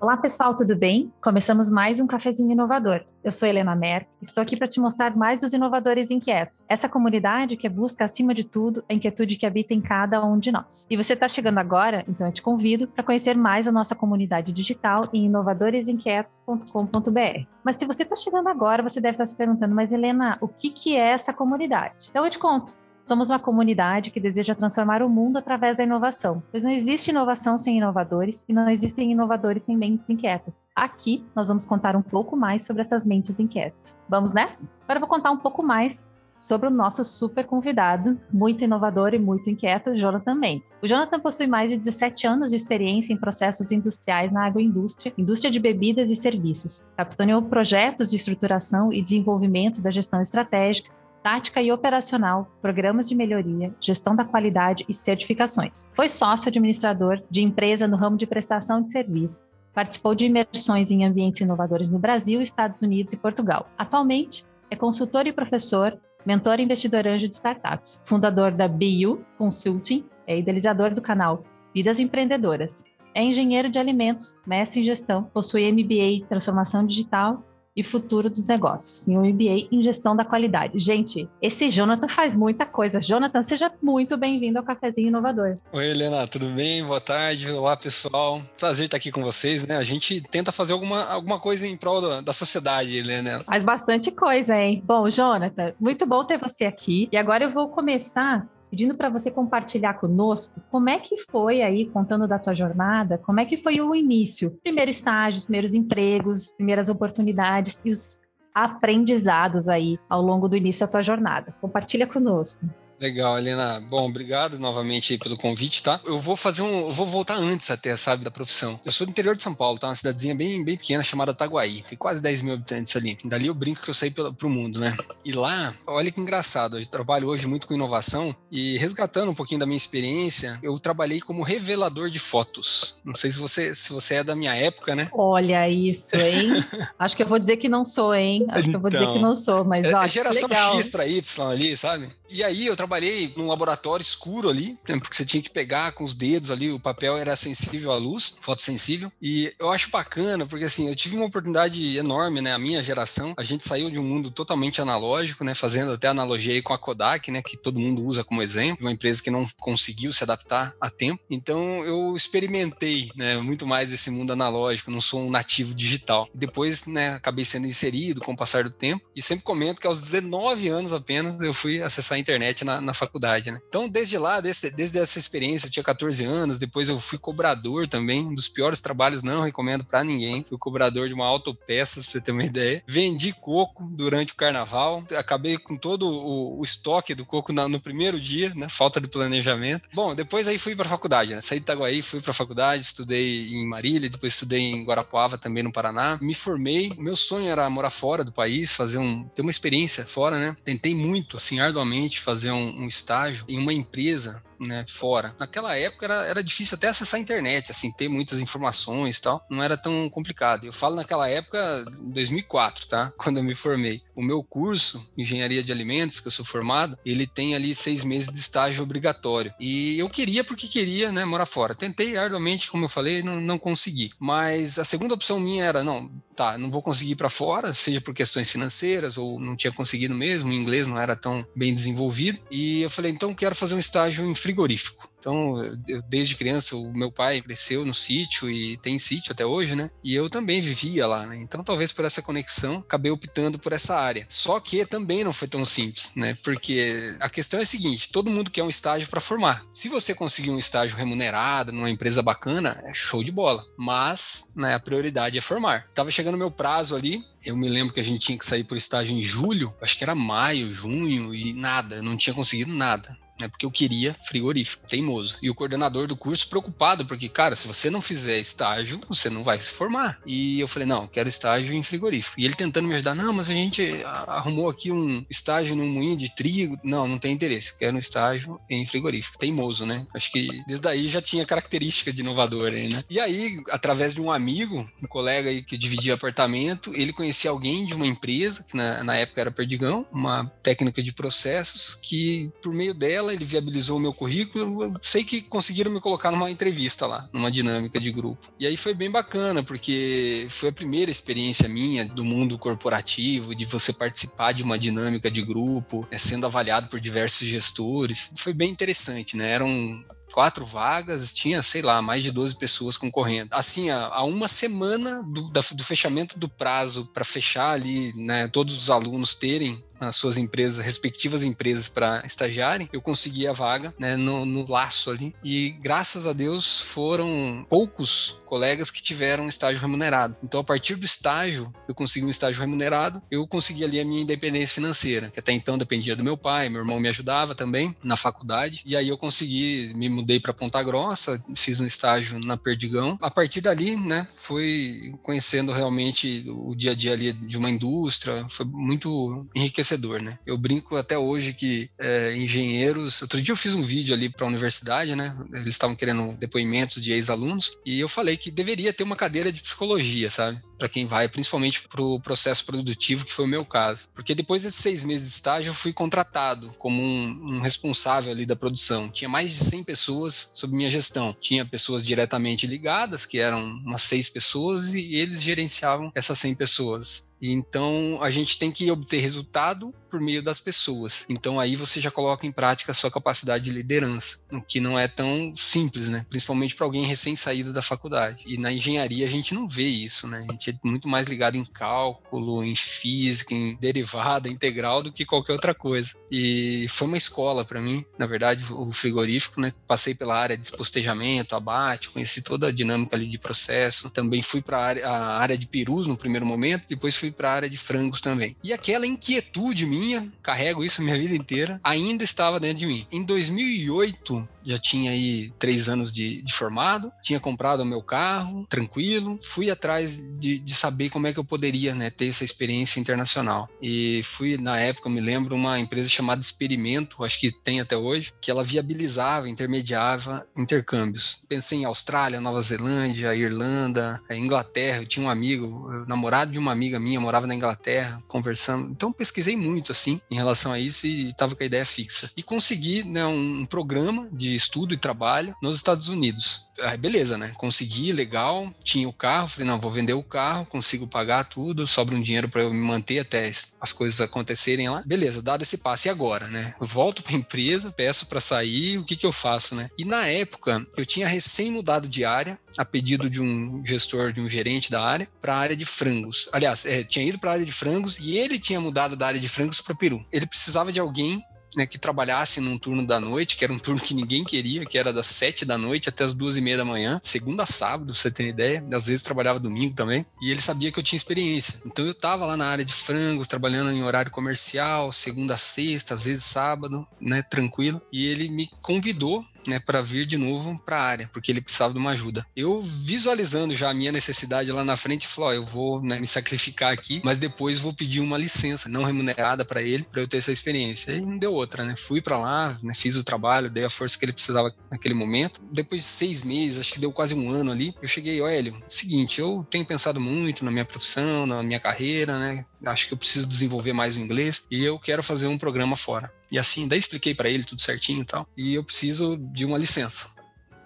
Olá, pessoal, tudo bem? Começamos mais um cafezinho inovador. Eu sou Helena Mer, estou aqui para te mostrar mais dos inovadores inquietos. Essa comunidade que busca, acima de tudo, a inquietude que habita em cada um de nós. E você está chegando agora, então eu te convido para conhecer mais a nossa comunidade digital em inovadoresinquietos.com.br. Mas se você está chegando agora, você deve estar se perguntando, mas Helena, o que, que é essa comunidade? Então eu te conto. Somos uma comunidade que deseja transformar o mundo através da inovação, pois não existe inovação sem inovadores e não existem inovadores sem mentes inquietas. Aqui nós vamos contar um pouco mais sobre essas mentes inquietas. Vamos nessa? Agora eu vou contar um pouco mais sobre o nosso super convidado, muito inovador e muito inquieto, Jonathan Mendes. O Jonathan possui mais de 17 anos de experiência em processos industriais na agroindústria, indústria de bebidas e serviços. Capitaneou projetos de estruturação e desenvolvimento da gestão estratégica, tática e operacional, programas de melhoria, gestão da qualidade e certificações. Foi sócio administrador de empresa no ramo de prestação de serviço. Participou de imersões em ambientes inovadores no Brasil, Estados Unidos e Portugal. Atualmente, é consultor e professor, mentor e investidor anjo de startups, fundador da BU Consulting, é idealizador do canal Vidas Empreendedoras. É engenheiro de alimentos, mestre em gestão, possui MBA em transformação digital e futuro dos negócios, em um MBA em gestão da qualidade. Gente, esse Jonathan faz muita coisa. Jonathan, seja muito bem-vindo ao Cafezinho Inovador. Oi, Helena, tudo bem? Boa tarde. Olá, pessoal. Prazer estar aqui com vocês, né? A gente tenta fazer alguma, alguma coisa em prol da, da sociedade, Helena. Faz bastante coisa, hein? Bom, Jonathan, muito bom ter você aqui. E agora eu vou começar pedindo para você compartilhar conosco como é que foi aí, contando da tua jornada, como é que foi o início, primeiro estágio, os primeiros empregos, primeiras oportunidades e os aprendizados aí ao longo do início da tua jornada. Compartilha conosco. Legal, Helena. Bom, obrigado novamente pelo convite, tá? Eu vou fazer um. Eu vou voltar antes até, sabe, da profissão. Eu sou do interior de São Paulo, tá? Uma cidadezinha bem, bem pequena chamada Taguaí. Tem quase 10 mil habitantes ali. Dali eu brinco que eu saí pelo, pro mundo, né? E lá, olha que engraçado. Eu trabalho hoje muito com inovação e resgatando um pouquinho da minha experiência, eu trabalhei como revelador de fotos. Não sei se você, se você é da minha época, né? Olha isso, hein? Acho que eu vou dizer que não sou, hein? Acho então, que eu vou dizer que então, não sou, mas é, ó, é geração legal. X para Y ali, sabe? E aí eu trabalhei num laboratório escuro ali, né, porque você tinha que pegar com os dedos ali, o papel era sensível à luz, fotossensível. E eu acho bacana, porque assim, eu tive uma oportunidade enorme, né? A minha geração, a gente saiu de um mundo totalmente analógico, né? Fazendo até analogia aí com a Kodak, né? Que todo mundo usa como exemplo, uma empresa que não conseguiu se adaptar a tempo. Então eu experimentei, né? Muito mais esse mundo analógico, não sou um nativo digital. Depois, né? Acabei sendo inserido com o passar do tempo e sempre comento que aos 19 anos apenas eu fui acessar internet na, na faculdade, né? Então, desde lá, desde, desde essa experiência, eu tinha 14 anos, depois eu fui cobrador também, um dos piores trabalhos, não recomendo para ninguém. Fui cobrador de uma autopeça, pra você ter uma ideia. Vendi coco durante o carnaval, acabei com todo o, o estoque do coco na, no primeiro dia, né? Falta de planejamento. Bom, depois aí fui para faculdade, né? Saí de Itaguaí, fui para faculdade, estudei em Marília, depois estudei em Guarapuava, também no Paraná. Me formei, meu sonho era morar fora do país, fazer um ter uma experiência fora, né? Tentei muito, assim, arduamente fazer um, um estágio em uma empresa né, fora. Naquela época era, era difícil até acessar a internet, assim, ter muitas informações e tal. Não era tão complicado. Eu falo naquela época, 2004, tá? Quando eu me formei. O meu curso, Engenharia de Alimentos, que eu sou formado, ele tem ali seis meses de estágio obrigatório. E eu queria, porque queria, né, morar fora. Tentei arduamente, como eu falei, não, não consegui. Mas a segunda opção minha era, não, tá, não vou conseguir para fora, seja por questões financeiras ou não tinha conseguido mesmo, o inglês não era tão bem desenvolvido. E eu falei, então quero fazer um estágio em frigorífico. Então, eu, desde criança, o meu pai cresceu no sítio e tem sítio até hoje, né? E eu também vivia lá, né? Então, talvez por essa conexão, acabei optando por essa área. Só que também não foi tão simples, né? Porque a questão é a seguinte: todo mundo quer um estágio para formar. Se você conseguir um estágio remunerado numa empresa bacana, é show de bola. Mas, né, a prioridade é formar. Tava chegando o meu prazo ali, eu me lembro que a gente tinha que sair por estágio em julho, acho que era maio, junho, e nada, não tinha conseguido nada né? Porque eu queria frigorífico, teimoso. E o coordenador do curso preocupado, porque, cara, se você não fizer estágio, você não vai se formar. E eu falei, não, quero estágio em frigorífico. E ele tentando me ajudar, não, mas a gente arrumou aqui um estágio num moinho de trigo. Não, não tem interesse. quero um estágio em frigorífico. Teimoso, né? Acho que desde aí já tinha característica de inovador aí, né? E aí, através de um amigo, um colega aí que dividia apartamento, ele conhecia alguém de uma empresa, que na, na época era Perdigão, uma técnica de processos, que por meio dela ele viabilizou o meu currículo. Eu sei que conseguiram me colocar numa entrevista lá, numa dinâmica de grupo. E aí foi bem bacana, porque foi a primeira experiência minha do mundo corporativo, de você participar de uma dinâmica de grupo, né, sendo avaliado por diversos gestores. Foi bem interessante, né? Eram quatro vagas, tinha, sei lá, mais de 12 pessoas concorrendo. Assim, a, uma semana do, da, do fechamento do prazo para fechar ali, né, todos os alunos terem as suas empresas, respectivas empresas para estagiarem, eu consegui a vaga né, no, no, laço ali. E graças a Deus foram poucos colegas que tiveram estágio remunerado. Então, a partir do estágio, eu consegui um estágio remunerado, eu consegui ali a minha independência financeira, que até então dependia do meu pai, meu irmão me ajudava também na faculdade. E aí eu consegui, me mudei para Ponta Grossa, fiz um estágio na Perdigão. A partir dali, né, fui conhecendo realmente o dia a dia ali de uma indústria, foi muito enriquecedor né? Eu brinco até hoje que é, engenheiros. Outro dia eu fiz um vídeo ali para a universidade, né? Eles estavam querendo depoimentos de ex-alunos e eu falei que deveria ter uma cadeira de psicologia, sabe? Para quem vai, principalmente para o processo produtivo, que foi o meu caso. Porque depois desses seis meses de estágio, eu fui contratado como um, um responsável ali da produção. Tinha mais de 100 pessoas sob minha gestão. Tinha pessoas diretamente ligadas, que eram umas seis pessoas, e eles gerenciavam essas 100 pessoas. Então a gente tem que obter resultado por meio das pessoas. Então aí você já coloca em prática a sua capacidade de liderança, o que não é tão simples, né? Principalmente para alguém recém-saído da faculdade. E na engenharia a gente não vê isso, né? A gente é muito mais ligado em cálculo, em física, em derivada, integral do que qualquer outra coisa. E foi uma escola para mim, na verdade, o frigorífico, né? Passei pela área de despostejamento, abate, conheci toda a dinâmica ali de processo. Também fui para a área de perus no primeiro momento, depois fui para a área de frangos também. E aquela inquietude minha minha, carrego isso a minha vida inteira, ainda estava dentro de mim. Em 2008, já tinha aí três anos de, de, formado, tinha comprado o meu carro, tranquilo, fui atrás de, de, saber como é que eu poderia né, ter essa experiência internacional. E fui, na época, eu me lembro, uma empresa chamada Experimento, acho que tem até hoje, que ela viabilizava, intermediava intercâmbios. Pensei em Austrália, Nova Zelândia, Irlanda, é, Inglaterra, eu tinha um amigo, namorado de uma amiga minha, morava na Inglaterra, conversando. Então pesquisei muito, assim, em relação a isso e estava com a ideia fixa. E consegui né, um, um programa de estudo e trabalho nos Estados Unidos. Aí beleza, né? Consegui, legal, tinha o carro, falei, não, vou vender o carro, consigo pagar tudo, sobra um dinheiro para eu me manter até as coisas acontecerem lá. Beleza, dado esse passo, e agora, né? Volto para a empresa, peço para sair, o que que eu faço, né? E na época, eu tinha recém mudado de área, a pedido de um gestor, de um gerente da área, para a área de frangos. Aliás, é, tinha ido para a área de frangos e ele tinha mudado da área de frangos para Peru. Ele precisava de alguém né, que trabalhasse num turno da noite, que era um turno que ninguém queria, que era das sete da noite até as duas e meia da manhã, segunda a sábado, você ter ideia. Às vezes trabalhava domingo também. E ele sabia que eu tinha experiência. Então eu tava lá na área de frangos, trabalhando em horário comercial, segunda a sexta, às vezes sábado, né, tranquilo. E ele me convidou né, para vir de novo para a área, porque ele precisava de uma ajuda. Eu visualizando já a minha necessidade lá na frente, falou: eu vou né, me sacrificar aqui, mas depois vou pedir uma licença não remunerada para ele, para eu ter essa experiência. E não deu outra, né? Fui para lá, né, fiz o trabalho, dei a força que ele precisava naquele momento. Depois de seis meses, acho que deu quase um ano ali, eu cheguei, ó, Hélio, seguinte, eu tenho pensado muito na minha profissão, na minha carreira, né? Acho que eu preciso desenvolver mais o inglês e eu quero fazer um programa fora. E assim, daí expliquei para ele tudo certinho e tal. E eu preciso de uma licença.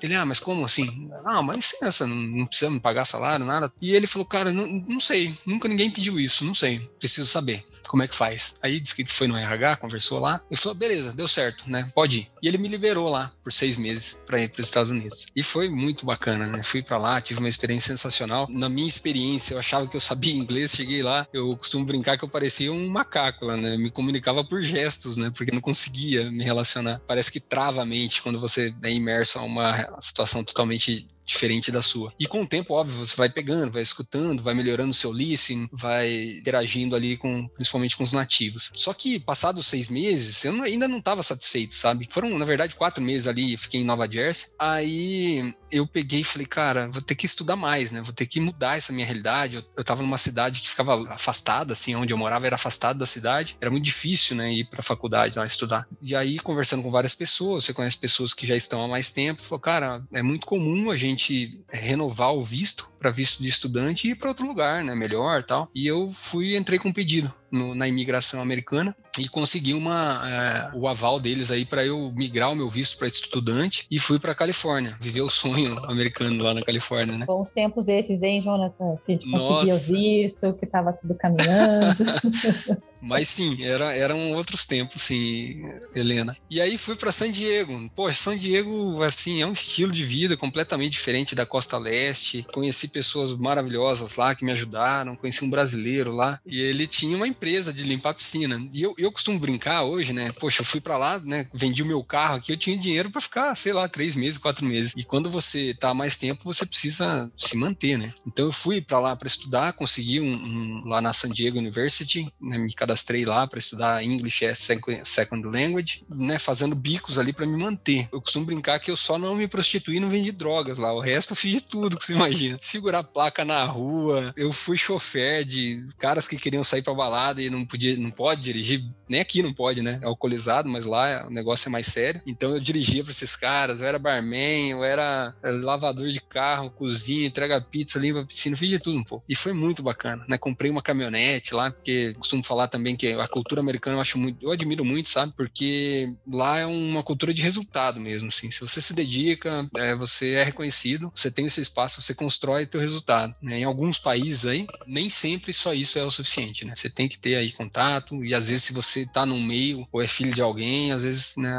Ele, ah, mas como assim? Ah, uma licença, não, não precisa me pagar salário, nada. E ele falou, cara, não, não sei, nunca ninguém pediu isso, não sei, preciso saber como é que faz. Aí disse que foi no RH, conversou lá, e falou, beleza, deu certo, né? Pode ir. E ele me liberou lá por seis meses para ir para os Estados Unidos. E foi muito bacana, né? Fui para lá, tive uma experiência sensacional. Na minha experiência, eu achava que eu sabia inglês, cheguei lá, eu costumo brincar que eu parecia um macaco lá, né? Me comunicava por gestos, né? Porque não conseguia me relacionar. Parece que trava a mente quando você é imerso a uma situação totalmente diferente da sua. E com o tempo, óbvio, você vai pegando, vai escutando, vai melhorando o seu listening, vai interagindo ali com, principalmente com os nativos. Só que, passados seis meses, eu ainda não estava satisfeito, sabe? Foram, na verdade, quatro meses ali, fiquei em Nova Jersey. Aí eu peguei e falei, cara, vou ter que estudar mais, né? Vou ter que mudar essa minha realidade. Eu, eu tava numa cidade que ficava afastada, assim, onde eu morava era afastado da cidade. Era muito difícil, né, ir pra faculdade lá estudar. E aí, conversando com várias pessoas, você conhece pessoas que já estão há mais tempo, falou, cara, é muito comum a gente realmente renovar o visto para visto de estudante e ir para outro lugar, né, melhor, tal. E eu fui entrei com um pedido no, na imigração americana e consegui uma, é, o aval deles aí para eu migrar o meu visto para estudante e fui para Califórnia, viver o sonho americano lá na Califórnia, né? Bons tempos esses, hein, Jonathan? Que a gente conseguia o visto, que estava tudo caminhando. Mas sim, era, eram outros tempos, sim, Helena. E aí fui para San Diego. Poxa, San Diego, assim, é um estilo de vida completamente diferente da costa leste. Conheci pessoas maravilhosas lá que me ajudaram. Conheci um brasileiro lá e ele tinha uma empresa de limpar piscina. E eu, eu costumo brincar hoje, né? Poxa, eu fui para lá, né? Vendi o meu carro aqui, eu tinha dinheiro para ficar, sei lá, três meses, quatro meses. E quando você tá mais tempo, você precisa se manter, né? Então eu fui para lá para estudar, consegui um, um, lá na San Diego University, né? Me cadastrei lá para estudar English as Second Language, né, fazendo bicos ali para me manter. Eu costumo brincar que eu só não me prostituí não vendi drogas lá. O resto eu fiz de tudo que você imagina. Segurar placa na rua, eu fui chofer de caras que queriam sair para balada e não podia, não pode dirigir, nem aqui não pode, né? É alcoolizado, mas lá o negócio é mais sério. Então eu dirigia para esses caras, eu era barman, eu era lavador de carro, cozinha, entrega pizza, limpa piscina, fiz de tudo um pouco. E foi muito bacana, né? Comprei uma caminhonete lá, porque costumo falar também que a cultura americana eu acho muito, eu admiro muito, sabe? Porque lá é uma cultura de resultado mesmo, assim. Se você se dedica, é, você é reconhecido, você tem seu espaço, você constrói teu resultado. Né? Em alguns países aí, nem sempre só isso é o suficiente, né? Você tem que ter aí contato e às vezes se você tá no meio ou é filho de alguém, às vezes, né,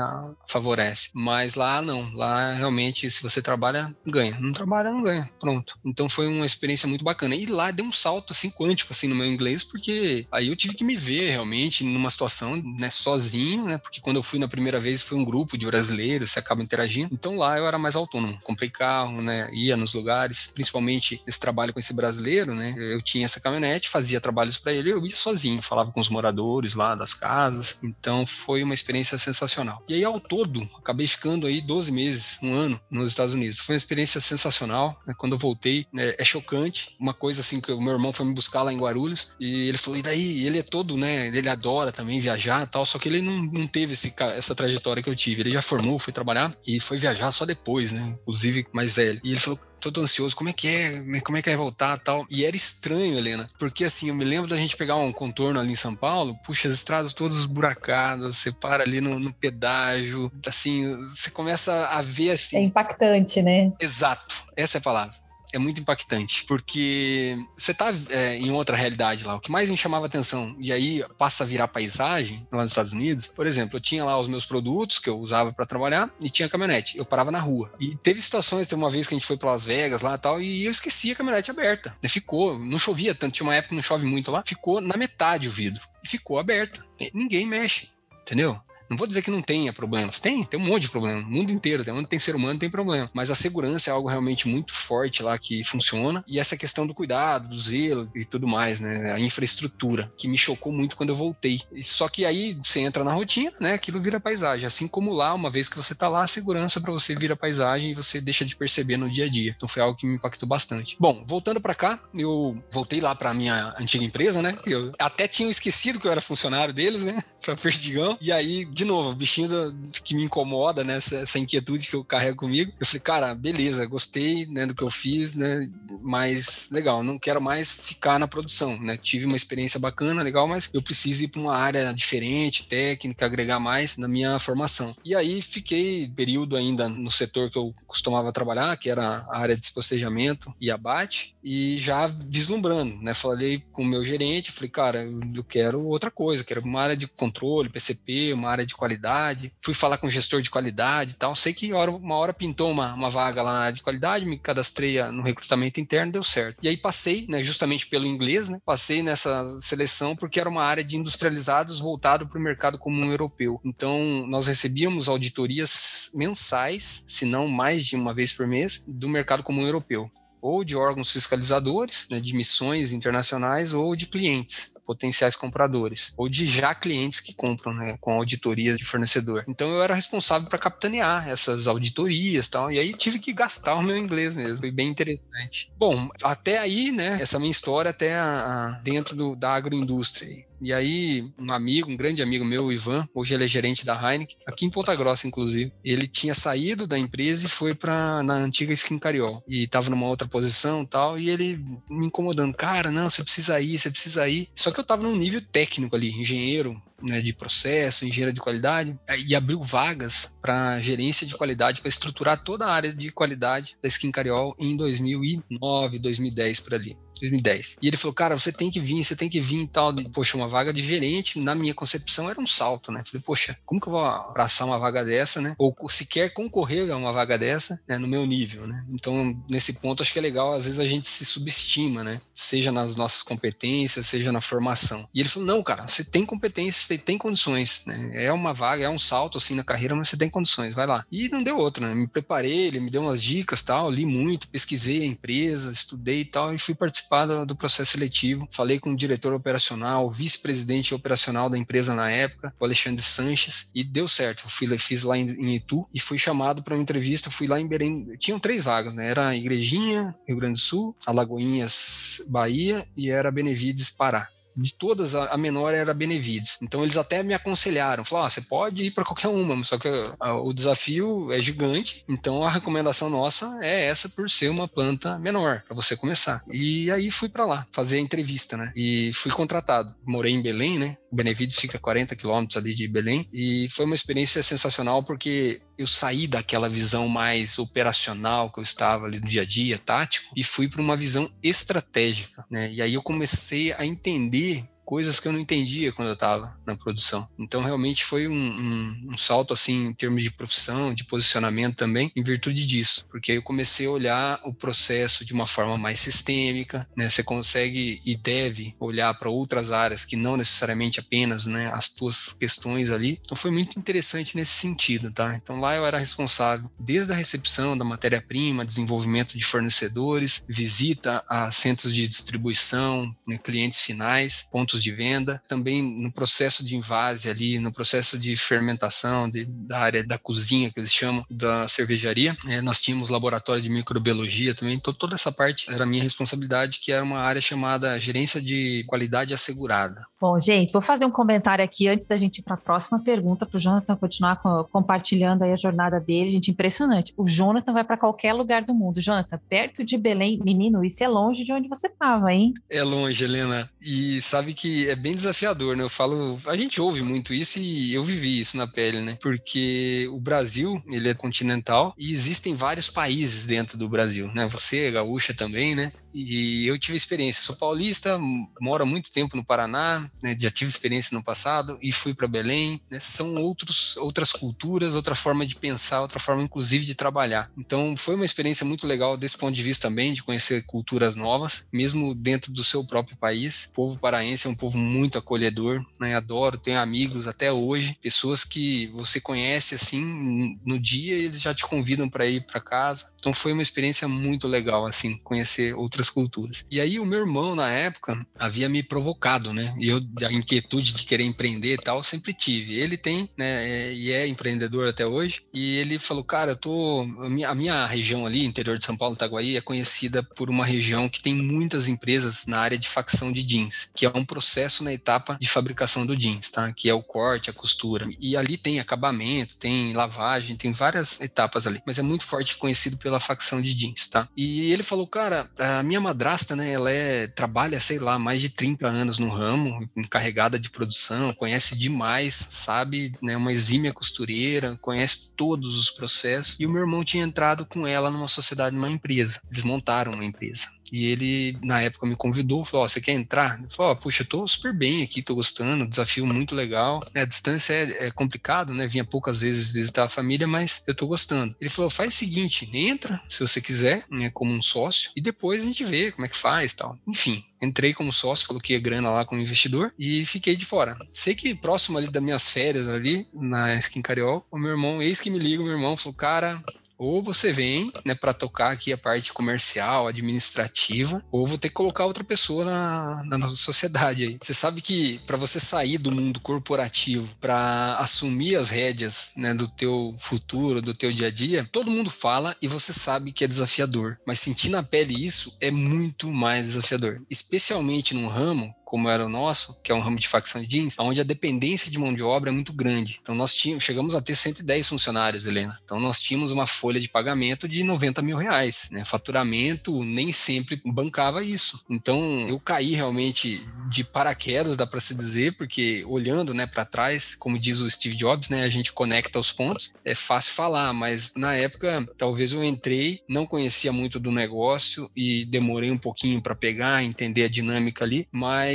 favorece. Mas lá não, lá realmente se você trabalha, ganha. Não trabalha, não ganha. Pronto. Então foi uma experiência muito bacana. E lá deu um salto assim quântico assim no meu inglês, porque aí eu tive que me ver realmente numa situação, né, sozinho, né? Porque quando eu fui na primeira vez foi um grupo de brasileiros, você acaba interagindo. Então lá eu era mais autônomo, comprei carro, né, ia nos lugares, principalmente esse trabalho com esse brasileiro, né? Eu tinha essa caminhonete, fazia trabalhos para ele, eu ia sozinho, falava com os moradores lá das casas. Então foi uma experiência sensacional. E aí ao todo, acabei ficando aí 12 meses, um ano nos Estados Unidos. Foi uma experiência sensacional, né? Quando eu voltei, né, é chocante, uma coisa assim que o meu irmão foi me buscar lá em Guarulhos e ele falou: "E daí, ele é todo, né, né? Ele adora também viajar tal, só que ele não, não teve esse, essa trajetória que eu tive. Ele já formou, foi trabalhar e foi viajar só depois, né? Inclusive mais velho. E ele falou, todo ansioso, como é que é, né? como é que vai voltar tal. E era estranho, Helena, porque assim, eu me lembro da gente pegar um contorno ali em São Paulo, puxa, as estradas todas esburacadas, você para ali no, no pedágio, assim, você começa a ver assim. É impactante, né? Exato, essa é a palavra é muito impactante, porque você tá é, em outra realidade lá. O que mais me chamava atenção, e aí passa a virar paisagem lá nos Estados Unidos, por exemplo, eu tinha lá os meus produtos que eu usava para trabalhar e tinha caminhonete. Eu parava na rua. E teve situações, teve uma vez que a gente foi para Las Vegas lá e tal, e eu esqueci a caminhonete aberta. Ficou, não chovia tanto, tinha uma época que não chove muito lá, ficou na metade o vidro. E ficou aberta. Ninguém mexe, entendeu? Não vou dizer que não tenha problemas. Tem, tem um monte de problema. O mundo inteiro, tem onde tem ser humano, tem problema. Mas a segurança é algo realmente muito forte lá que funciona. E essa questão do cuidado, do zelo e tudo mais, né? A infraestrutura, que me chocou muito quando eu voltei. Só que aí você entra na rotina, né? Aquilo vira paisagem. Assim como lá, uma vez que você tá lá, a segurança para você vira paisagem e você deixa de perceber no dia a dia. Então foi algo que me impactou bastante. Bom, voltando para cá, eu voltei lá para minha antiga empresa, né? Eu até tinha esquecido que eu era funcionário deles, né? Pra Perdigão. E aí de novo, bichinho do, que me incomoda, né? Essa, essa, inquietude que eu carrego comigo. Eu falei, cara, beleza, gostei né, do que eu fiz, né? Mas legal, não quero mais ficar na produção, né? Tive uma experiência bacana, legal, mas eu preciso ir para uma área diferente, técnica, agregar mais na minha formação. E aí fiquei período ainda no setor que eu costumava trabalhar, que era a área de despostejamento e abate, e já vislumbrando, né? Falei com o meu gerente, falei, cara, eu quero outra coisa, quero uma área de controle, PCP, uma área de qualidade. Fui falar com o gestor de qualidade e tal. Sei que uma hora pintou uma, uma vaga lá na área de qualidade, me cadastrei no recrutamento interno, deu certo. E aí passei, né, justamente pelo inglês, né, passei nessa seleção porque era uma área de industrializados voltado para o mercado comum europeu. Então, nós recebíamos auditorias mensais, se não mais de uma vez por mês, do mercado comum europeu ou de órgãos fiscalizadores, né, de missões internacionais ou de clientes potenciais compradores, ou de já clientes que compram né, com auditorias de fornecedor. Então eu era responsável para capitanear essas auditorias tal, e aí tive que gastar o meu inglês mesmo. Foi bem interessante. Bom, até aí, né, essa minha história até a, a, dentro do, da agroindústria. E aí, um amigo, um grande amigo meu, o Ivan, hoje ele é gerente da Heineken, aqui em Ponta Grossa, inclusive. Ele tinha saído da empresa e foi para na antiga Skin Cariol. E tava numa outra posição tal, e ele me incomodando. Cara, não, você precisa ir, você precisa ir. Só que eu tava num nível técnico ali, engenheiro, né, de processo, engenheiro de qualidade, e abriu vagas para gerência de qualidade, para estruturar toda a área de qualidade da Skin Cariol em 2009, 2010 por ali. 2010. E ele falou, cara, você tem que vir, você tem que vir e tal. Poxa, uma vaga de gerente, na minha concepção, era um salto, né? Falei, poxa, como que eu vou abraçar uma vaga dessa, né? Ou sequer concorrer a uma vaga dessa, né? No meu nível, né? Então, nesse ponto, acho que é legal, às vezes a gente se subestima, né? Seja nas nossas competências, seja na formação. E ele falou, não, cara, você tem competências, você tem condições, né? É uma vaga, é um salto, assim, na carreira, mas você tem condições, vai lá. E não deu outra, né? Me preparei, ele me deu umas dicas, tal, li muito, pesquisei a empresa, estudei e tal, e fui participar participar do, processo seletivo. Falei com o diretor operacional, vice-presidente operacional da empresa na época, o Alexandre Sanches, e deu certo. Fui, fiz lá em, em Itu e fui chamado para uma entrevista. Fui lá em Belém. Tinham três vagas, né? Era Igrejinha, Rio Grande do Sul, Alagoinhas, Bahia e era Benevides, Pará de todas, a, menor era Benevides. Então eles até me aconselharam, falaram, ah, você pode ir para qualquer uma, só que a, o desafio é gigante, então a recomendação nossa é essa por ser uma planta menor, para você começar. E aí fui para lá fazer a entrevista, né? E fui contratado. Morei em Belém, né? Benevides fica a 40 quilômetros ali de Belém e foi uma experiência sensacional porque eu saí daquela visão mais operacional que eu estava ali no dia a dia, tático, e fui para uma visão estratégica, né? E aí eu comecei a entender coisas que eu não entendia quando eu estava na produção. Então, realmente foi um, um, um, salto, assim, em termos de profissão, de posicionamento também, em virtude disso, porque aí eu comecei a olhar o processo de uma forma mais sistêmica, né? Você consegue e deve olhar para outras áreas que não necessariamente apenas, né, as tuas questões ali. Então, foi muito interessante nesse sentido, tá? Então, lá eu era responsável desde a recepção da matéria-prima, desenvolvimento de fornecedores, visita a centros de distribuição, né, clientes finais, pontos pontos de venda, também no processo de invase ali, no processo de fermentação de, da área da cozinha, que eles chamam, da cervejaria. É, nós tínhamos laboratório de microbiologia também, então toda essa parte era minha responsabilidade, que era uma área chamada gerência de qualidade assegurada. Bom, gente, vou fazer um comentário aqui antes da gente ir para a próxima pergunta para o Jonathan continuar com, compartilhando aí a jornada dele. Gente, impressionante. O Jonathan vai para qualquer lugar do mundo. Jonathan, perto de Belém, menino, isso é longe de onde você estava, hein? É longe, Helena. E sabe que que é bem desafiador, né? Eu falo, a gente ouve muito isso e eu vivi isso na pele, né? Porque o Brasil, ele é continental e existem vários países dentro do Brasil, né? Você, gaúcha também, né? E eu tive experiência, sou paulista, moro muito tempo no Paraná, né, já tive experiência no passado e fui para Belém. Né, são outros, outras culturas, outra forma de pensar, outra forma inclusive de trabalhar. Então foi uma experiência muito legal desse ponto de vista também, de conhecer culturas novas, mesmo dentro do seu próprio país. O povo paraense é um povo muito acolhedor, né, adoro, tenho amigos até hoje, pessoas que você conhece assim no dia eles já te convidam para ir para casa. Então foi uma experiência muito legal assim, conhecer outras outras culturas. E aí o meu irmão, na época, havia me provocado, né? E eu, a inquietude de querer empreender e tal, sempre tive. Ele tem, né? É, e é empreendedor até hoje. E ele falou, cara, eu tô... A minha, a minha região ali, interior de São Paulo, Itaguaí, é conhecida por uma região que tem muitas empresas na área de facção de jeans, que é um processo na etapa de fabricação do jeans, tá? Que é o corte, a costura. E ali tem acabamento, tem lavagem, tem várias etapas ali. Mas é muito forte conhecido pela facção de jeans, tá? E ele falou, cara, a minha minha madrasta, né, ela é, trabalha, sei lá, mais de 30 anos no ramo, encarregada de produção, conhece demais, sabe, né, uma exímia costureira, conhece todos os processos. E o meu irmão tinha entrado com ela numa sociedade, numa empresa. Eles montaram uma empresa. E ele, na época, me convidou, falou: oh, você quer entrar? Eu falei: oh, puxa, eu tô super bem aqui, tô gostando, desafio muito legal. É, a distância é, é, complicado, né? Vinha poucas vezes visitar a família, mas eu tô gostando. Ele falou: faz o seguinte, entra, se você quiser, né, como um sócio, e depois a gente vê como é que faz tal. Enfim, entrei como sócio, coloquei a grana lá como investidor e fiquei de fora. Sei que próximo ali das minhas férias ali, na Skin Cariol, o meu irmão, eis que me liga, o meu irmão falou: cara, ou você vem, né, para tocar aqui a parte comercial, administrativa, ou vou ter que colocar outra pessoa na, na nossa sociedade aí. Você sabe que para você sair do mundo corporativo para assumir as rédeas, né, do teu futuro, do teu dia a dia, todo mundo fala e você sabe que é desafiador, mas sentir na pele isso é muito mais desafiador, especialmente num ramo como era o nosso, que é um ramo de facção de jeans, onde a dependência de mão de obra é muito grande. Então nós tínhamos, chegamos a ter 110 funcionários, Helena. Então nós tínhamos uma folha de pagamento de 90 mil reais. Né? Faturamento nem sempre bancava isso. Então eu caí realmente de paraquedas, dá para se dizer, porque olhando né, para trás, como diz o Steve Jobs, né, a gente conecta os pontos. É fácil falar, mas na época talvez eu entrei, não conhecia muito do negócio e demorei um pouquinho para pegar, entender a dinâmica ali, mas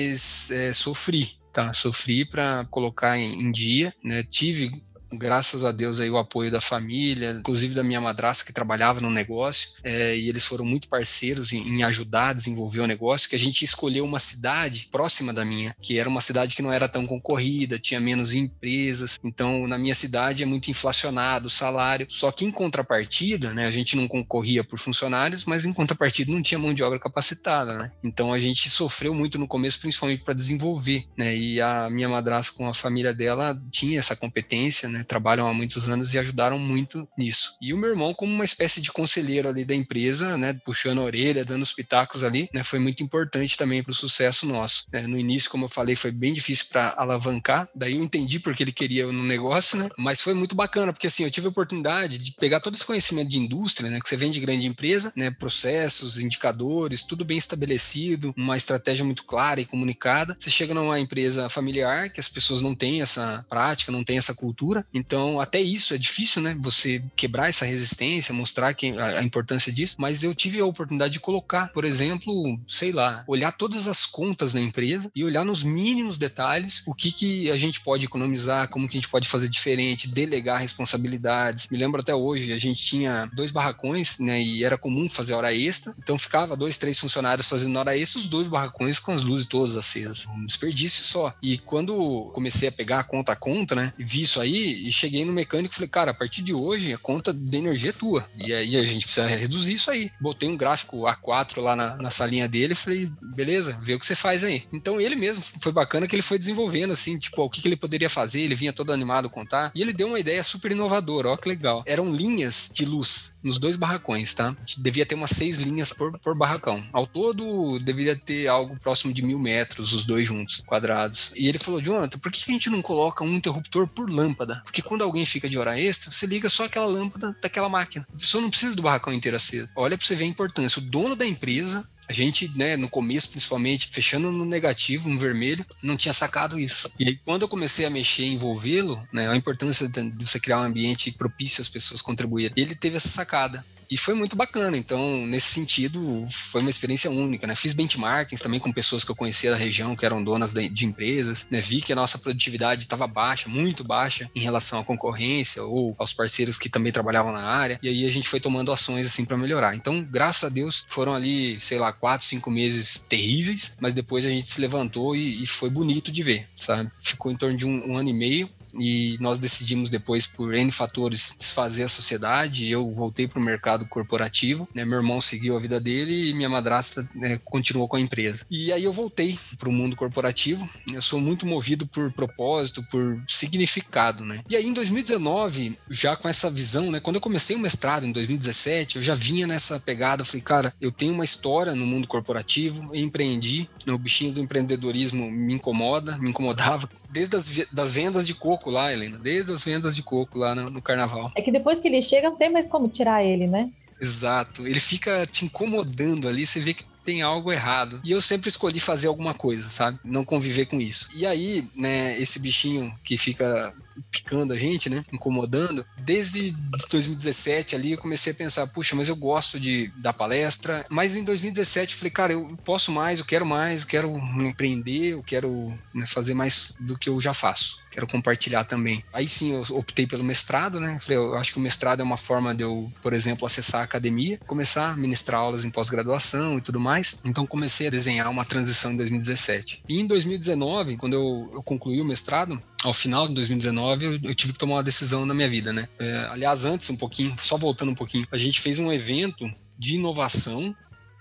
é, sofri tá? Sofri para colocar em, em, dia, né? Tive graças a Deus aí o apoio da família, inclusive da minha madrasta que trabalhava no negócio, é, e eles foram muito parceiros em, em, ajudar a desenvolver o negócio, que a gente escolheu uma cidade próxima da minha, que era uma cidade que não era tão concorrida, tinha menos empresas, então na minha cidade é muito inflacionado o salário, só que em contrapartida, né, a gente não concorria por funcionários, mas em contrapartida não tinha mão de obra capacitada, né? Então a gente sofreu muito no começo, principalmente para desenvolver, né? E a minha madrasta com a família dela tinha essa competência, né? Trabalham há muitos anos e ajudaram muito nisso. E o meu irmão, como uma espécie de conselheiro ali da empresa, né, puxando a orelha, dando os pitacos ali, né, foi muito importante também para o sucesso nosso. Né. No início, como eu falei, foi bem difícil para alavancar, daí eu entendi porque ele queria no negócio, né, mas foi muito bacana, porque assim, eu tive a oportunidade de pegar todo esse conhecimento de indústria, né, que você vem de grande empresa, né, processos, indicadores, tudo bem estabelecido, uma estratégia muito clara e comunicada. Você chega numa empresa familiar que as pessoas não têm essa prática, não têm essa cultura, então, até isso é difícil, né? Você quebrar essa resistência, mostrar que, a, a, importância disso. Mas eu tive a oportunidade de colocar, por exemplo, sei lá, olhar todas as contas da empresa e olhar nos mínimos detalhes o que, que a gente pode economizar, como que a gente pode fazer diferente, delegar responsabilidades. Me lembro até hoje, a gente tinha dois barracões, né? E era comum fazer hora extra. Então, ficava dois, três funcionários fazendo hora extra, os dois barracões com as luzes todas acesas. Um desperdício só. E quando comecei a pegar conta a conta, né? Vi isso aí, e cheguei no mecânico e falei, cara, a partir de hoje a conta de energia é tua. E aí a gente precisa reduzir isso aí. Botei um gráfico A4 lá na, na salinha dele e falei, beleza, vê o que você faz aí. Então ele mesmo foi bacana que ele foi desenvolvendo, assim, tipo, o que, que ele poderia fazer, ele vinha todo animado contar. E ele deu uma ideia super inovadora, ó que legal. Eram linhas de luz nos dois barracões, tá? Devia ter umas seis linhas por, por barracão. Ao todo, deveria ter algo próximo de mil metros, os dois juntos, quadrados. E ele falou, Jonathan, por que a gente não coloca um interruptor por lâmpada? Porque quando alguém fica de hora extra, você liga só aquela lâmpada daquela máquina. A pessoa não precisa do barracão inteiro aceso. Olha para você ver a importância. O dono da empresa a gente, né, no começo, principalmente, fechando no negativo, no vermelho, não tinha sacado isso. E aí, quando eu comecei a mexer e envolvê-lo, né, a importância de você criar um ambiente propício às pessoas contribuírem, ele teve essa sacada. E foi muito bacana. Então, nesse sentido, foi uma experiência única, né? Fiz benchmarkings também com pessoas que eu conhecia da região, que eram donas de, empresas, né? Vi que a nossa produtividade estava baixa, muito baixa, em relação à concorrência ou aos parceiros que também trabalhavam na área. E aí a gente foi tomando ações assim para melhorar. Então, graças a Deus, foram ali, sei lá, quatro, cinco meses terríveis, mas depois a gente se levantou e, e foi bonito de ver, sabe? Ficou em torno de um, um ano e meio e nós decidimos depois, por N fatores, desfazer a sociedade. Eu voltei para o mercado corporativo, né? meu irmão seguiu a vida dele e minha madrasta né, continuou com a empresa. E aí eu voltei para o mundo corporativo. Eu sou muito movido por propósito, por significado, né? E aí em 2019, já com essa visão, né? Quando eu comecei o mestrado em 2017, eu já vinha nessa pegada. Eu falei, cara, eu tenho uma história no mundo corporativo, empreendi. O bichinho do empreendedorismo me incomoda, me incomodava desde as das vendas de coco lá, Helena, desde as vendas de coco lá no, no carnaval. É que depois que ele chega, não tem mais como tirar ele, né? Exato. Ele fica te incomodando ali, você vê que tem algo errado. E eu sempre escolhi fazer alguma coisa, sabe? Não conviver com isso. E aí, né, esse bichinho que fica picando a gente, né? Incomodando. Desde 2017 ali eu comecei a pensar, puxa, mas eu gosto de dar palestra. Mas em 2017 eu falei, cara, eu posso mais, eu quero mais, eu quero empreender, eu quero né, fazer mais do que eu já faço quero compartilhar também. Aí sim eu optei pelo mestrado, né? Falei, eu acho que o mestrado é uma forma de eu, por exemplo, acessar a academia, começar a ministrar aulas em pós-graduação e tudo mais. Então comecei a desenhar uma transição em 2017. E em 2019, quando eu, eu concluí o mestrado, ao final de 2019, eu, eu, tive que tomar uma decisão na minha vida, né? É, aliás, antes um pouquinho, só voltando um pouquinho, a gente fez um evento de inovação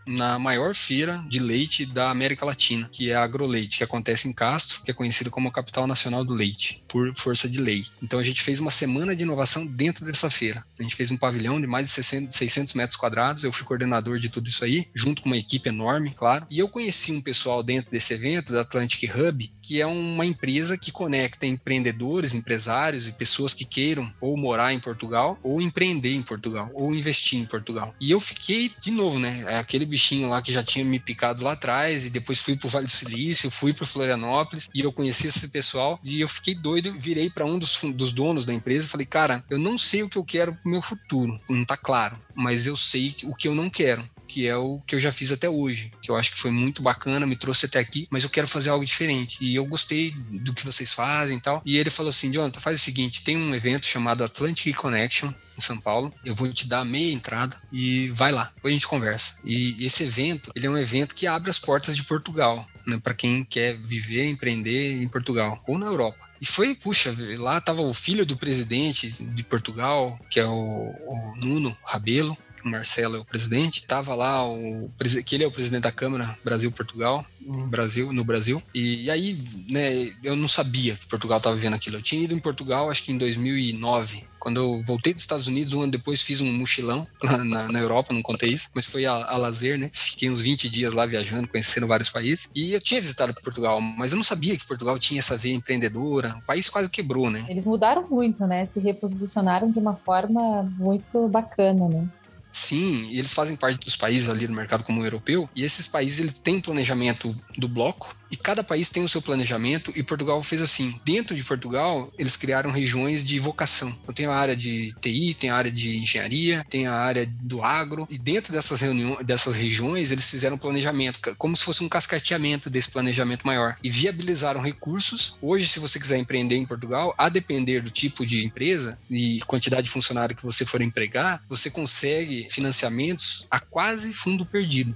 na maior feira de leite da América Latina, que é a AgroLeite, que acontece em Castro, que é conhecido como a capital nacional do leite, por força de lei. Então a gente fez uma semana de inovação dentro dessa feira. A gente fez um pavilhão de mais de 600, 600 metros quadrados, eu fui coordenador de tudo isso aí, junto com uma equipe enorme, claro. E eu conheci um pessoal dentro desse evento, da Atlantic Hub, que é uma empresa que conecta empreendedores, empresários e pessoas que queiram ou morar em Portugal, ou empreender em Portugal, ou investir em Portugal. E eu fiquei, de novo, né? É aquele bichinho lá que já tinha me picado lá atrás, e depois fui pro Vale do Silício, fui pro Florianópolis, e eu conheci esse pessoal, e eu fiquei doido, virei para um dos, dos donos da empresa e falei, cara, eu não sei o que eu quero pro meu futuro, não tá claro, mas eu sei o que eu não quero que é o que eu já fiz até hoje, que eu acho que foi muito bacana, me trouxe até aqui, mas eu quero fazer algo diferente. E eu gostei do que vocês fazem e tal. E ele falou assim: Jonathan, faz o seguinte: tem um evento chamado Atlantic Connection, em São Paulo. Eu vou te dar meia entrada e vai lá. Depois a gente conversa. E esse evento, ele é um evento que abre as portas de Portugal, né, para quem quer viver, empreender em Portugal ou na Europa. E foi, puxa, lá tava o filho do presidente de Portugal, que é o, o Nuno Rabelo, o Marcelo é o presidente, tava lá o que ele é o presidente da Câmara Brasil-Portugal, no Brasil, no Brasil. E, e, aí, né, eu não sabia que Portugal estava vivendo aquilo. Eu tinha ido em Portugal, acho que em 2009. Quando eu voltei dos Estados Unidos, um ano depois fiz um mochilão na, na Europa, não contei isso, mas foi a, a, lazer, né? Fiquei uns 20 dias lá viajando, conhecendo vários países. E eu tinha visitado Portugal, mas eu não sabia que Portugal tinha essa veia empreendedora. O país quase quebrou, né? Eles mudaram muito, né? Se reposicionaram de uma forma muito bacana, né? Sim, e eles fazem parte dos países ali do mercado comum europeu, e esses países eles têm planejamento do bloco, e cada país tem o seu planejamento, e Portugal fez assim. Dentro de Portugal, eles criaram regiões de vocação. Então tem a área de TI, tem a área de engenharia, tem a área do agro, e dentro dessas reuniões, dessas regiões, eles fizeram planejamento, como se fosse um cascateamento desse planejamento maior, e viabilizaram recursos. Hoje, se você quiser empreender em Portugal, a depender do tipo de empresa e quantidade de funcionário que você for empregar, você consegue financiamentos a quase fundo perdido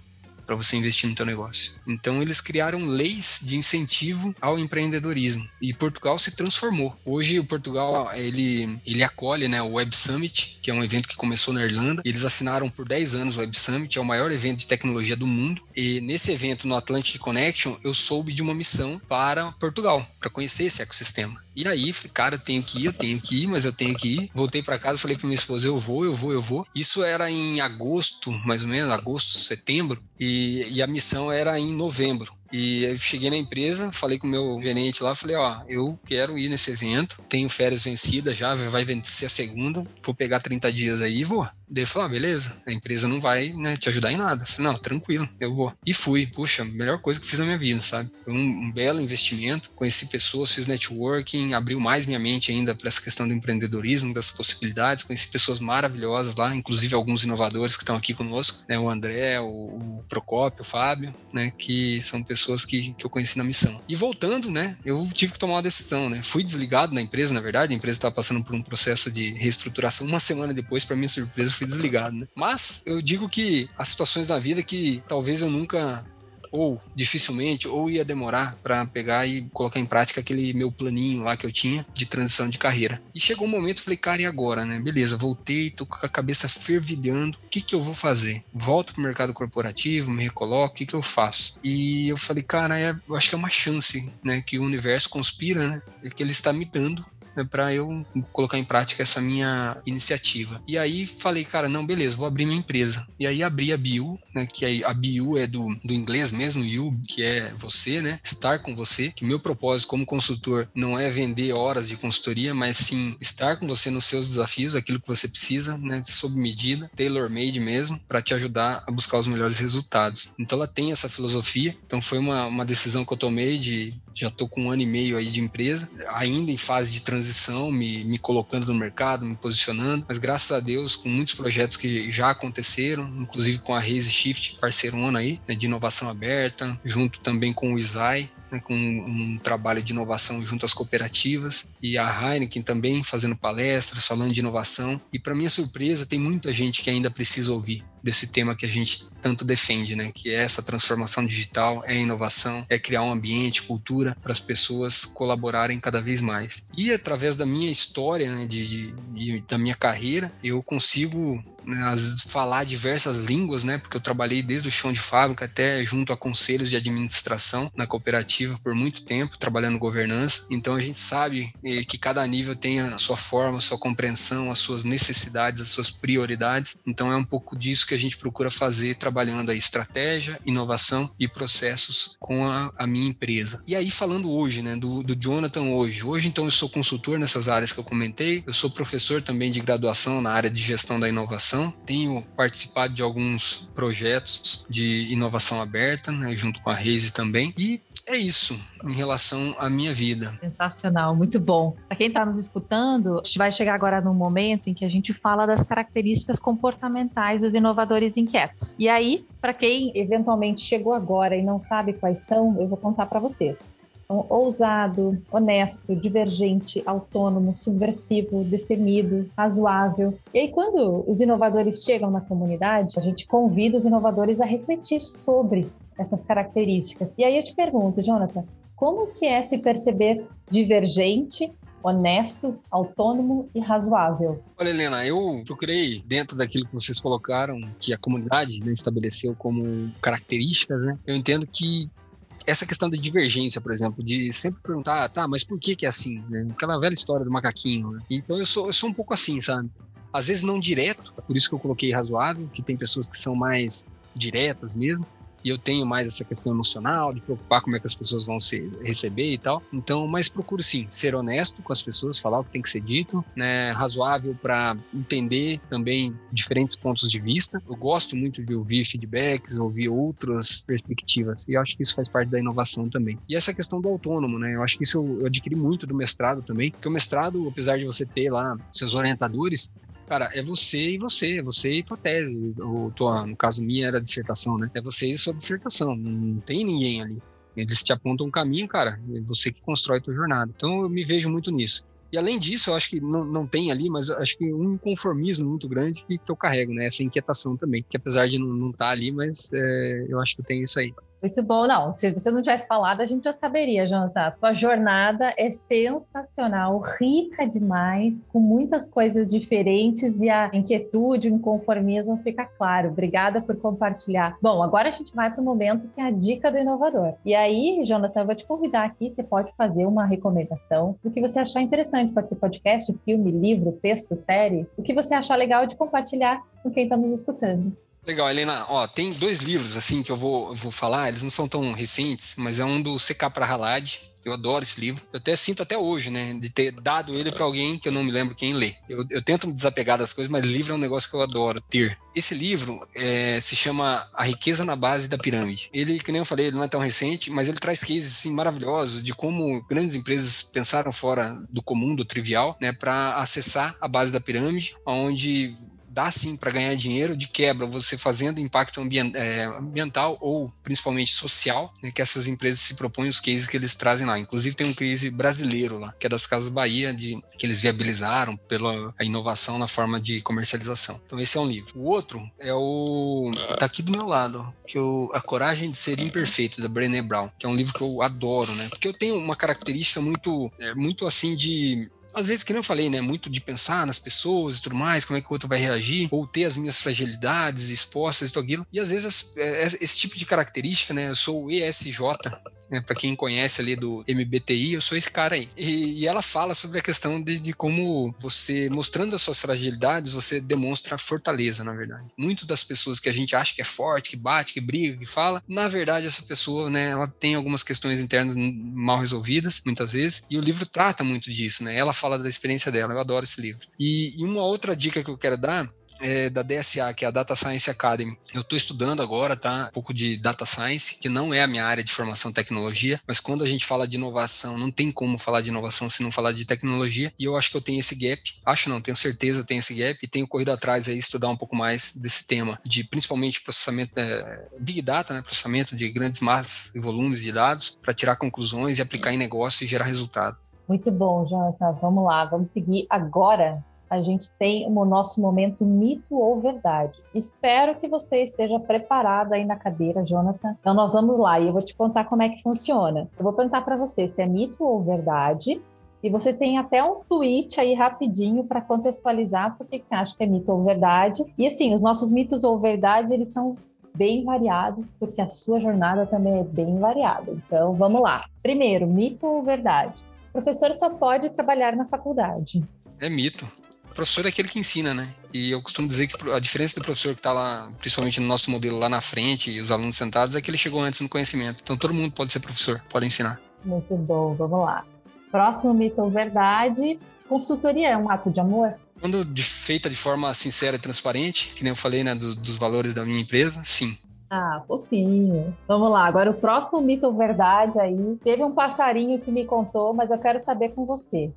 para você investir no teu negócio. Então eles criaram leis de incentivo ao empreendedorismo e Portugal se transformou. Hoje o Portugal ele ele acolhe, né, o Web Summit, que é um evento que começou na Irlanda. Eles assinaram por 10 anos o Web Summit, é o maior evento de tecnologia do mundo. E nesse evento no Atlantic Connection, eu soube de uma missão para Portugal, para conhecer esse ecossistema. E aí, cara, eu tenho que ir, eu tenho que ir, mas eu tenho que ir. Voltei para casa, falei para minha esposa, eu vou, eu vou, eu vou. Isso era em agosto, mais ou menos, agosto, setembro, e, e a missão era em novembro. E eu cheguei na empresa, falei com o meu gerente lá, falei, ó, eu quero ir nesse evento, tenho férias vencidas já, vai vencer a segunda, vou pegar 30 dias aí e vou. Daí ele falou, ah, beleza, a empresa não vai né, te ajudar em nada. Eu falei, não, tranquilo, eu vou. E fui, puxa, melhor coisa que fiz na minha vida, sabe? Foi um, um belo investimento, conheci pessoas, fiz networking, abriu mais minha mente ainda para essa questão do empreendedorismo, das possibilidades, conheci pessoas maravilhosas lá, inclusive alguns inovadores que estão aqui conosco, né, o André, o, o Procópio, o Fábio, né, que são pessoas que, que eu conheci na missão. E voltando, né, eu tive que tomar uma decisão, né, fui desligado da empresa, na verdade, a empresa estava passando por um processo de reestruturação, uma semana depois, para minha surpresa, fui desligado, né? Mas eu digo que há situações na vida que talvez eu nunca ou dificilmente, ou ia demorar para pegar e colocar em prática aquele meu planinho lá que eu tinha de transição de carreira. E chegou um momento, falei, cara, e agora, né? Beleza, voltei, tô com a cabeça fervilhando, o que que eu vou fazer? Volto pro mercado corporativo, me recoloco, o que que eu faço? E eu falei, cara, é, eu acho que é uma chance, né, que o universo conspira, né? Que ele está me dando né, para eu colocar em prática essa minha iniciativa. E aí falei, cara, não, beleza, vou abrir minha empresa. E aí abri a Bio, né, que a Bio é do, do inglês mesmo, you, que é você, né, estar com você, que meu propósito como consultor não é vender horas de consultoria, mas sim estar com você nos seus desafios, aquilo que você precisa, né, sob medida, tailor-made mesmo, para te ajudar a buscar os melhores resultados. Então ela tem essa filosofia, então foi uma, uma decisão que eu tomei de já estou com um ano e meio aí de empresa, ainda em fase de transição, me, me colocando no mercado, me posicionando, mas graças a Deus, com muitos projetos que já aconteceram, inclusive com a Raise Shift, parceiro ano aí, né, de inovação aberta, junto também com o ISAI, né, com um trabalho de inovação junto às cooperativas e a Heineken também fazendo palestras, falando de inovação. E para minha surpresa, tem muita gente que ainda precisa ouvir desse tema que a gente tanto defende, né? Que é essa transformação digital, é inovação, é criar um ambiente, cultura para as pessoas colaborarem cada vez mais. E através da minha história, né, de, de, de, da minha carreira, eu consigo né, falar diversas línguas, né? Porque eu trabalhei desde o chão de fábrica até junto a conselhos de administração na cooperativa por muito tempo, trabalhando governança. Então a gente sabe eh, que cada nível tem a sua forma, a sua compreensão, as suas necessidades, as suas prioridades. Então é um pouco disso que a gente procura fazer trabalhando a estratégia, inovação e processos com a, a minha empresa. E aí falando hoje, né, do, do Jonathan hoje. Hoje então eu sou consultor nessas áreas que eu comentei. Eu sou professor também de graduação na área de gestão da inovação. Tenho participado de alguns projetos de inovação aberta, né, junto com a Reise também. E é isso em relação à minha vida. Sensacional, muito bom. Para quem está nos escutando, a gente vai chegar agora num momento em que a gente fala das características comportamentais dos inovadores inquietos. E aí, para quem eventualmente chegou agora e não sabe quais são, eu vou contar para vocês. Então, ousado, honesto, divergente, autônomo, subversivo, destemido, razoável. E aí, quando os inovadores chegam na comunidade, a gente convida os inovadores a refletir sobre essas características. E aí eu te pergunto, Jonathan, como que é se perceber divergente, honesto, autônomo e razoável? Olha, Helena, eu procurei, dentro daquilo que vocês colocaram, que a comunidade né, estabeleceu como características, né? Eu entendo que essa questão da divergência, por exemplo, de sempre perguntar, tá, mas por que que é assim? Né? Aquela velha história do macaquinho. Né? Então eu sou, eu sou um pouco assim, sabe? Às vezes não direto, por isso que eu coloquei razoável, que tem pessoas que são mais diretas mesmo, e eu tenho mais essa questão emocional, de preocupar como é que as pessoas vão se receber e tal. Então, mas procuro sim ser honesto com as pessoas, falar o que tem que ser dito, né, razoável para entender também diferentes pontos de vista. Eu gosto muito de ouvir feedbacks, ouvir outras perspectivas, e acho que isso faz parte da inovação também. E essa questão do autônomo, né? Eu acho que isso eu adquiri muito do mestrado também, porque o mestrado, apesar de você ter lá seus orientadores, Cara, é você e você, é você e tua tese, ou tua, no caso minha era dissertação, né? É você e sua dissertação, não tem ninguém ali. Eles te apontam um caminho, cara, é você que constrói tua jornada. Então eu me vejo muito nisso. E além disso, eu acho que não, não tem ali, mas acho que um inconformismo muito grande que, que eu carrego, né? Essa inquietação também, que apesar de não estar tá ali, mas é, eu acho que eu tenho isso aí. Muito bom. Não, se você não tivesse falado, a gente já saberia, Jonathan. Sua jornada é sensacional, rica demais, com muitas coisas diferentes e a inquietude, o inconformismo fica claro. Obrigada por compartilhar. Bom, agora a gente vai para o momento que é a dica do inovador. E aí, Jonathan, eu vou te convidar aqui, você pode fazer uma recomendação do que você achar interessante. Pode ser podcast, filme, livro, texto, série. O que você achar legal de compartilhar com quem está nos escutando. Legal, Helena. Ó, tem dois livros assim que eu vou, vou falar, eles não são tão recentes, mas é um do CK Prahalad. Eu adoro esse livro. Eu até sinto até hoje, né, de ter dado ele para alguém que eu não me lembro quem lê. Eu, eu, tento me desapegar das coisas, mas livro é um negócio que eu adoro ter. Esse livro é, se chama A Riqueza na Base da Pirâmide. Ele, que nem eu falei, ele não é tão recente, mas ele traz cases assim, maravilhosos de como grandes empresas pensaram fora do comum, do trivial, né, para acessar a base da pirâmide, onde dá sim para ganhar dinheiro de quebra, você fazendo impacto é, ambiental ou principalmente social, né, que essas empresas se propõem os cases que eles trazem lá. Inclusive tem um case brasileiro lá, que é das Casas Bahia, de, que eles viabilizaram pela inovação na forma de comercialização. Então esse é um livro. O outro é o tá aqui do meu lado, que eu, A Coragem de Ser Imperfeito da Brené Brown, que é um livro que eu adoro, né? Porque eu tenho uma característica muito, é, muito assim de às vezes, que nem eu falei, né? Muito de pensar nas pessoas e tudo mais, como é que o outro vai reagir, ou ter as minhas fragilidades expostas e tudo aquilo. E às vezes, é, é, esse tipo de característica, né? Eu sou o ESJ, né, para quem conhece ali do MBTI, eu sou esse cara aí. E, e ela fala sobre a questão de, de, como você, mostrando as suas fragilidades, você demonstra fortaleza, na verdade. Muito das pessoas que a gente acha que é forte, que bate, que briga, que fala, na verdade, essa pessoa, né, ela tem algumas questões internas mal resolvidas, muitas vezes, e o livro trata muito disso, né? Ela fala da experiência dela, eu adoro esse livro. E, e uma outra dica que eu quero dar é, da DSA, que é a Data Science Academy. Eu estou estudando agora, tá? Um pouco de Data Science, que não é a minha área de formação tecnologia, mas quando a gente fala de inovação, não tem como falar de inovação se não falar de tecnologia, e eu acho que eu tenho esse gap. Acho não, tenho certeza eu tenho esse gap e tenho corrido atrás aí estudar um pouco mais desse tema, de principalmente processamento, é, Big Data, né? Processamento de grandes massas e volumes de dados, para tirar conclusões e aplicar em negócio e gerar resultado. Muito bom, Jonathan. Vamos lá, vamos seguir agora a gente tem o nosso momento mito ou verdade. Espero que você esteja preparado aí na cadeira, Jonathan. Então nós vamos lá e eu vou te contar como é que funciona. Eu vou perguntar para você se é mito ou verdade E você tem até um tweet aí rapidinho para contextualizar por que, você acha que é mito ou verdade. E assim, os nossos mitos ou verdades, eles são bem variados, porque a sua jornada também é bem variada. Então, vamos lá. Primeiro, mito ou verdade? O professor só pode trabalhar na faculdade. É mito. O professor é aquele que ensina, né? E eu costumo dizer que a diferença do professor que está lá, principalmente no nosso modelo lá na frente, e os alunos sentados, é que ele chegou antes no conhecimento. Então todo mundo pode ser professor, pode ensinar. Muito bom, vamos lá. Próximo mito ou verdade: consultoria é um ato de amor? Quando de, feita de forma sincera e transparente, que nem eu falei, né, do, dos valores da minha empresa, sim. Ah, fofinho. Vamos lá, agora o próximo mito ou verdade aí. Teve um passarinho que me contou, mas eu quero saber com você.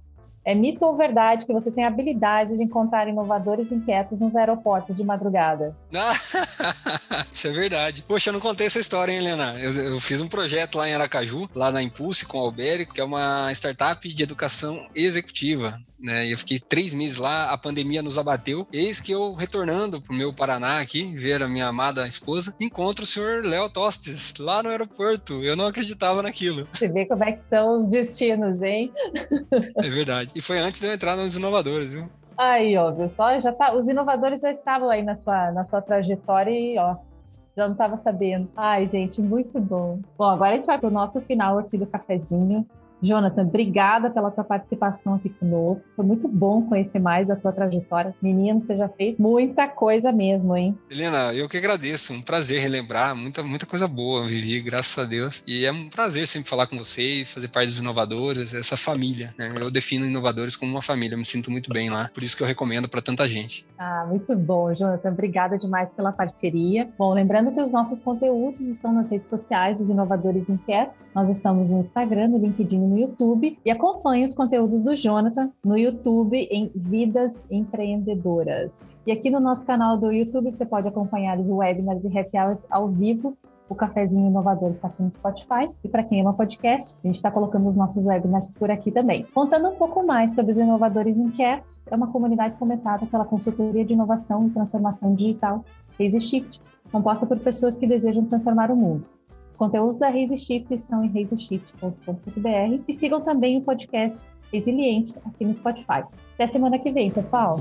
É mito ou verdade que você tem a habilidade de encontrar inovadores inquietos nos aeroportos de madrugada? Isso é verdade. Poxa, eu não contei essa história, hein, Helena? Eu, eu fiz um projeto lá em Aracaju, lá na Impulse, com o Albérico, que é uma startup de educação executiva né? Eu fiquei três meses lá, a pandemia nos abateu. Eis que eu, retornando pro meu Paraná aqui, ver a minha amada esposa, encontro o senhor Léo Tostes lá no aeroporto. Eu não acreditava naquilo. Você vê como é que são os destinos, hein? é verdade. E foi antes de eu entrar nos inovadores, viu? Aí, ó, viu só? Já tá, os inovadores já estavam aí na sua, na sua trajetória e, ó, já não estava sabendo. Ai, gente, muito bom. Bom, agora a gente vai para o nosso final aqui do cafezinho. Jonathan, obrigada pela tua participação aqui conosco. Foi muito bom conhecer mais da tua trajetória. Menino, você já fez muita coisa mesmo, hein? Helena, eu que agradeço. Um prazer relembrar. Muita, muita coisa boa vivi, graças a Deus. E é um prazer sempre falar com vocês, fazer parte dos inovadores, essa família. Né? Eu defino inovadores como uma família. Eu me sinto muito bem lá. Por isso que eu recomendo para tanta gente. Ah, muito bom, Jonathan. Obrigada demais pela parceria. Bom, lembrando que os nossos conteúdos estão nas redes sociais dos Inovadores Inquietos. Nós estamos no Instagram, no LinkedIn no YouTube e acompanhe os conteúdos do Jonathan no YouTube em Vidas Empreendedoras. E aqui no nosso canal do YouTube você pode acompanhar os webinars e happy hours ao vivo. O Cafezinho Inovador está aqui no Spotify. E para quem ama podcast, a gente está colocando os nossos webinars por aqui também. Contando um pouco mais sobre os inovadores inquietos, é uma comunidade fomentada pela consultoria de inovação e transformação digital Raise Shift, composta por pessoas que desejam transformar o mundo. Os conteúdos da Raise Shift estão em raiseshift.com.br e sigam também o podcast Resiliente aqui no Spotify. Até semana que vem, pessoal!